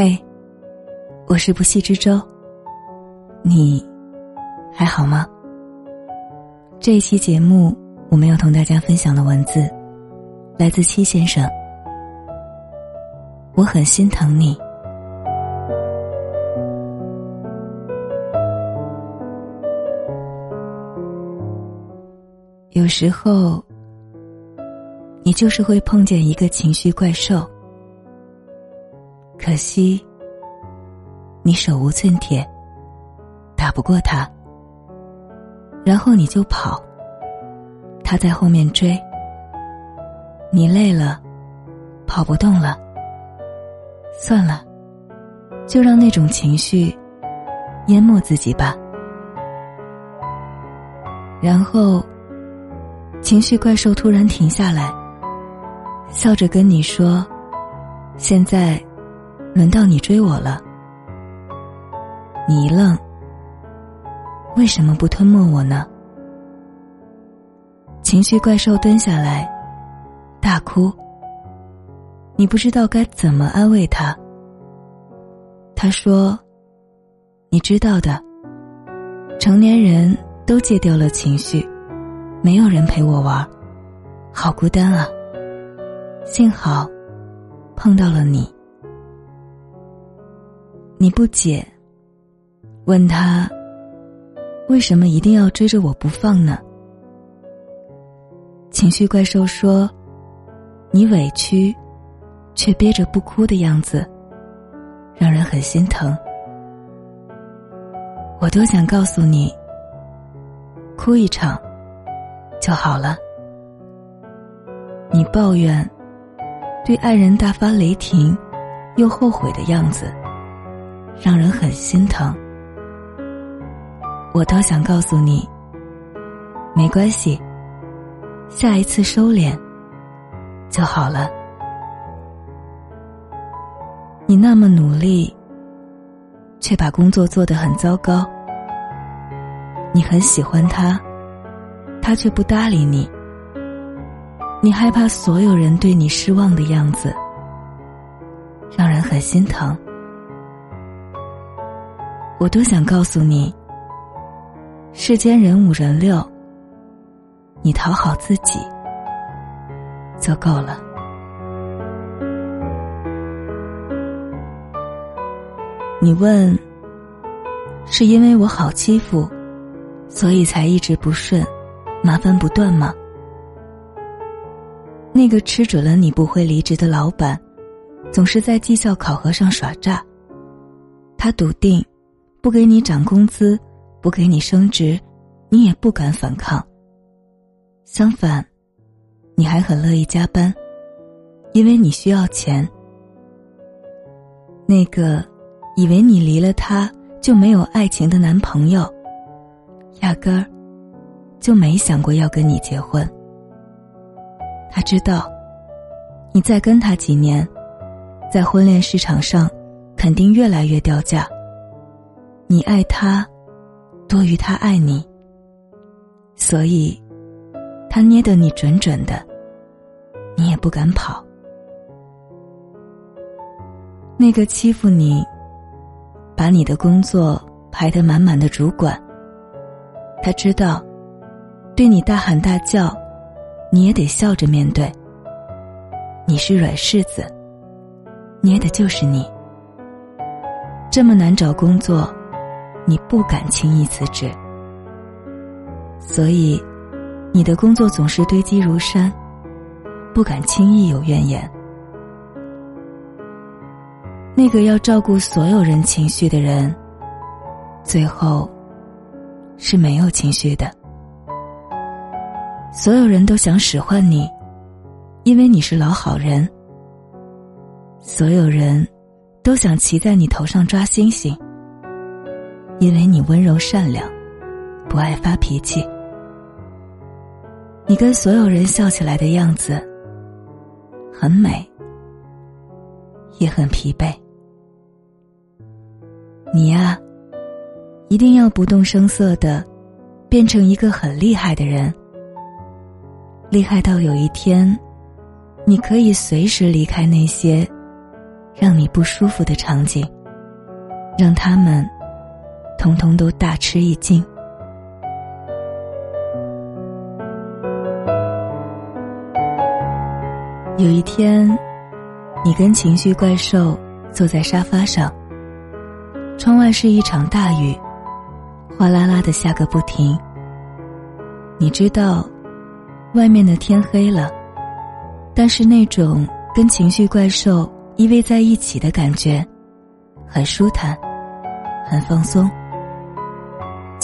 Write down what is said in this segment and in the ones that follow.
嘿，我是不系之舟。你还好吗？这一期节目，我们要同大家分享的文字来自七先生。我很心疼你。有时候，你就是会碰见一个情绪怪兽。可惜，你手无寸铁，打不过他。然后你就跑，他在后面追。你累了，跑不动了。算了，就让那种情绪淹没自己吧。然后，情绪怪兽突然停下来，笑着跟你说：“现在。”轮到你追我了，你一愣。为什么不吞没我呢？情绪怪兽蹲下来，大哭。你不知道该怎么安慰他。他说：“你知道的，成年人都戒掉了情绪，没有人陪我玩，好孤单啊。幸好，碰到了你。”你不解，问他为什么一定要追着我不放呢？情绪怪兽说：“你委屈，却憋着不哭的样子，让人很心疼。我多想告诉你，哭一场就好了。你抱怨，对爱人大发雷霆，又后悔的样子。”让人很心疼，我倒想告诉你，没关系，下一次收敛就好了。你那么努力，却把工作做得很糟糕。你很喜欢他，他却不搭理你。你害怕所有人对你失望的样子，让人很心疼。我多想告诉你，世间人五人六，你讨好自己就够了。你问，是因为我好欺负，所以才一直不顺，麻烦不断吗？那个吃准了你不会离职的老板，总是在绩效考核上耍诈，他笃定。不给你涨工资，不给你升职，你也不敢反抗。相反，你还很乐意加班，因为你需要钱。那个以为你离了他就没有爱情的男朋友，压根儿就没想过要跟你结婚。他知道，你再跟他几年，在婚恋市场上肯定越来越掉价。你爱他，多于他爱你，所以，他捏得你准准的，你也不敢跑。那个欺负你，把你的工作排得满满的主管，他知道，对你大喊大叫，你也得笑着面对。你是软柿子，捏的就是你。这么难找工作。你不敢轻易辞职，所以你的工作总是堆积如山，不敢轻易有怨言。那个要照顾所有人情绪的人，最后是没有情绪的。所有人都想使唤你，因为你是老好人。所有人都想骑在你头上抓星星。因为你温柔善良，不爱发脾气，你跟所有人笑起来的样子很美，也很疲惫。你呀，一定要不动声色的变成一个很厉害的人，厉害到有一天，你可以随时离开那些让你不舒服的场景，让他们通通都大吃一惊。有一天，你跟情绪怪兽坐在沙发上，窗外是一场大雨，哗啦啦的下个不停。你知道，外面的天黑了，但是那种跟情绪怪兽。依偎在一起的感觉，很舒坦，很放松。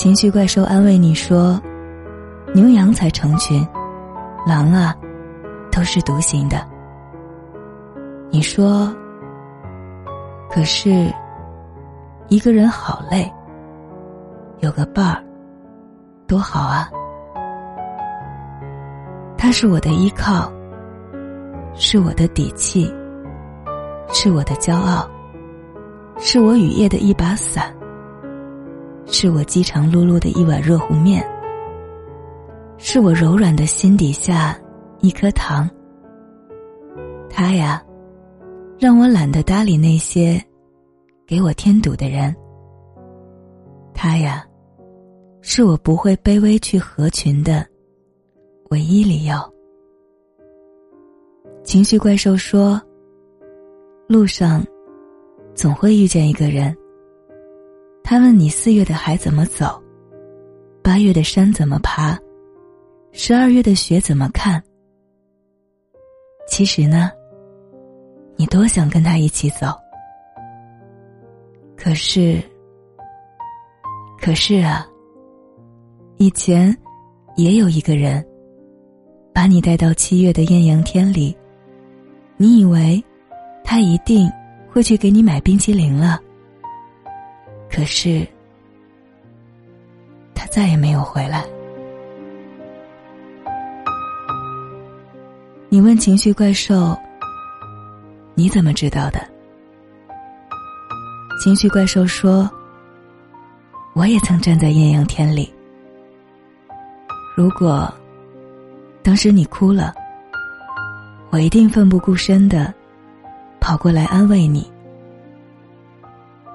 情绪怪兽安慰你说：“牛羊才成群，狼啊，都是独行的。”你说：“可是，一个人好累，有个伴儿，多好啊！他是我的依靠，是我的底气。”是我的骄傲，是我雨夜的一把伞，是我饥肠辘辘的一碗热乎面，是我柔软的心底下一颗糖。他呀，让我懒得搭理那些给我添堵的人。他呀，是我不会卑微去合群的唯一理由。情绪怪兽说。路上，总会遇见一个人。他问你四月的海怎么走，八月的山怎么爬，十二月的雪怎么看。其实呢，你多想跟他一起走。可是，可是啊，以前也有一个人，把你带到七月的艳阳天里，你以为。他一定会去给你买冰淇淋了。可是，他再也没有回来。你问情绪怪兽：“你怎么知道的？”情绪怪兽说：“我也曾站在艳阳天里。如果当时你哭了，我一定奋不顾身的。”跑过来安慰你，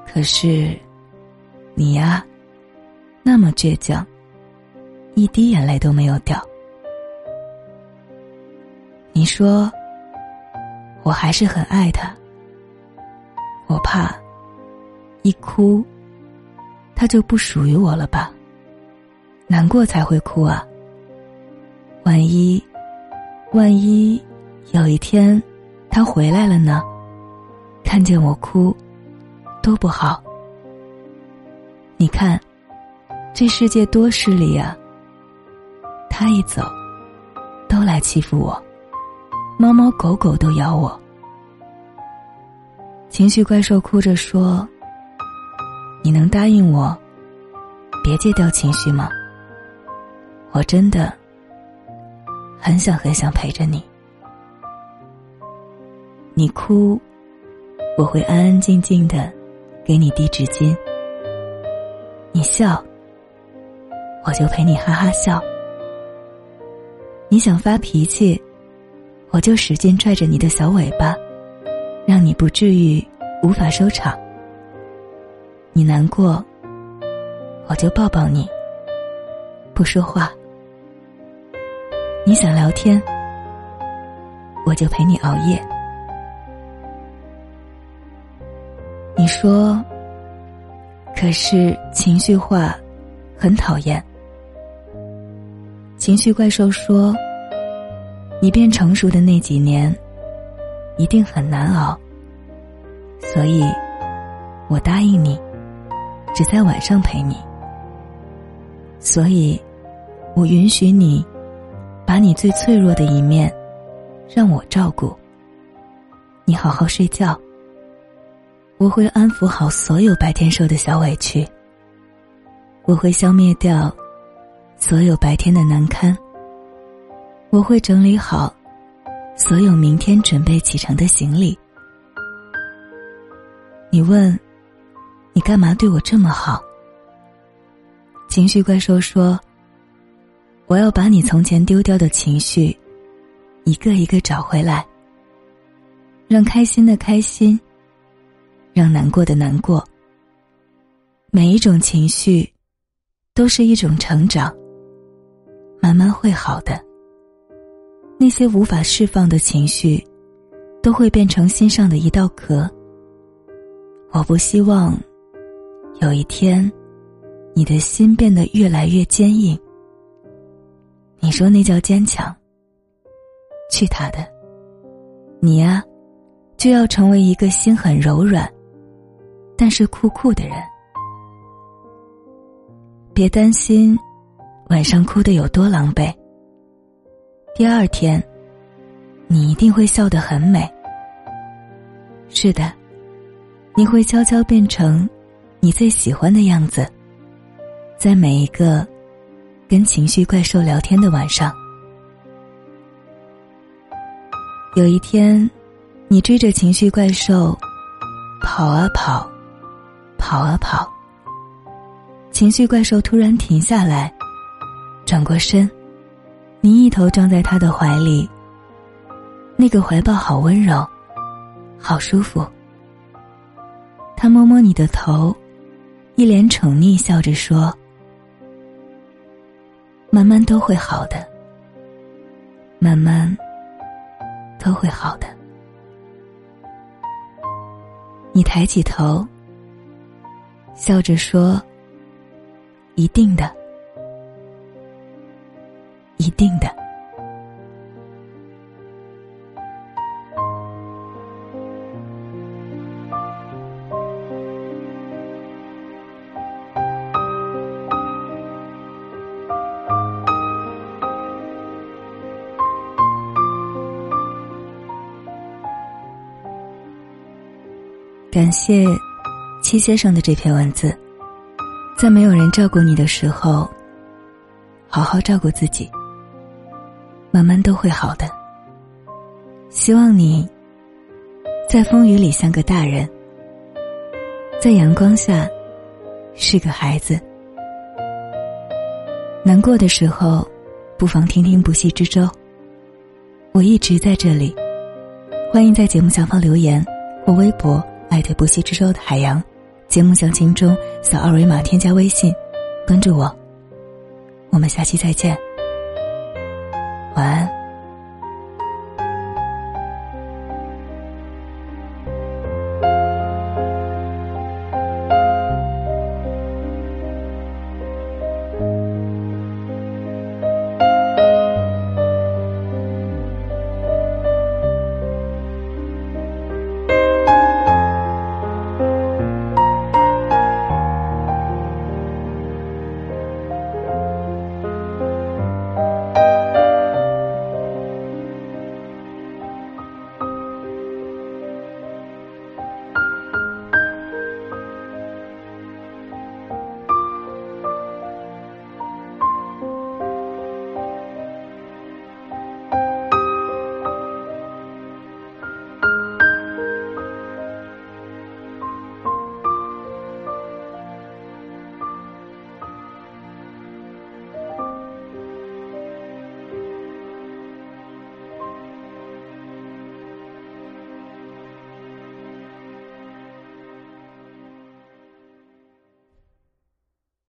可是，你呀，那么倔强，一滴眼泪都没有掉。你说，我还是很爱他，我怕，一哭，他就不属于我了吧？难过才会哭啊。万一，万一有一天，他回来了呢？看见我哭，多不好。你看，这世界多势利啊！他一走，都来欺负我，猫猫狗狗都咬我。情绪怪兽哭着说：“你能答应我，别戒掉情绪吗？我真的很想很想陪着你。你哭。”我会安安静静的，给你递纸巾。你笑，我就陪你哈哈笑。你想发脾气，我就使劲拽着你的小尾巴，让你不至于无法收场。你难过，我就抱抱你，不说话。你想聊天，我就陪你熬夜。你说，可是情绪化，很讨厌。情绪怪兽说：“你变成熟的那几年，一定很难熬。所以，我答应你，只在晚上陪你。所以，我允许你，把你最脆弱的一面，让我照顾。你好好睡觉。”我会安抚好所有白天受的小委屈，我会消灭掉所有白天的难堪，我会整理好所有明天准备启程的行李。你问，你干嘛对我这么好？情绪怪兽说：“我要把你从前丢掉的情绪，一个一个找回来，让开心的开心。”让难过的难过。每一种情绪，都是一种成长。慢慢会好的。那些无法释放的情绪，都会变成心上的一道壳。我不希望有一天，你的心变得越来越坚硬。你说那叫坚强？去他的！你呀，就要成为一个心很柔软，但是酷酷的人。别担心，晚上哭的有多狼狈。第二天，你一定会笑得很美。是的，你会悄悄变成你最喜欢的样子，在每一个跟情绪怪兽聊天的晚上。有一天，你追着情绪怪兽跑啊跑，跑啊跑。情绪怪兽突然停下来，转过身，你一头撞在他的怀里。那个怀抱好温柔，好舒服。他摸摸你的头，一脸宠溺，笑着说：“慢慢都会好的，慢慢。”都会好的。你抬起头，笑着说：“一定的，一定的。”感谢七先生的这篇文字，在没有人照顾你的时候，好好照顾自己，慢慢都会好的。希望你在风雨里像个大人，在阳光下是个孩子。难过的时候，不妨听听不息之舟。我一直在这里，欢迎在节目下方留言或微博。艾特不息之舟的海洋，节目详情中扫二维码添加微信，关注我。我们下期再见，晚安。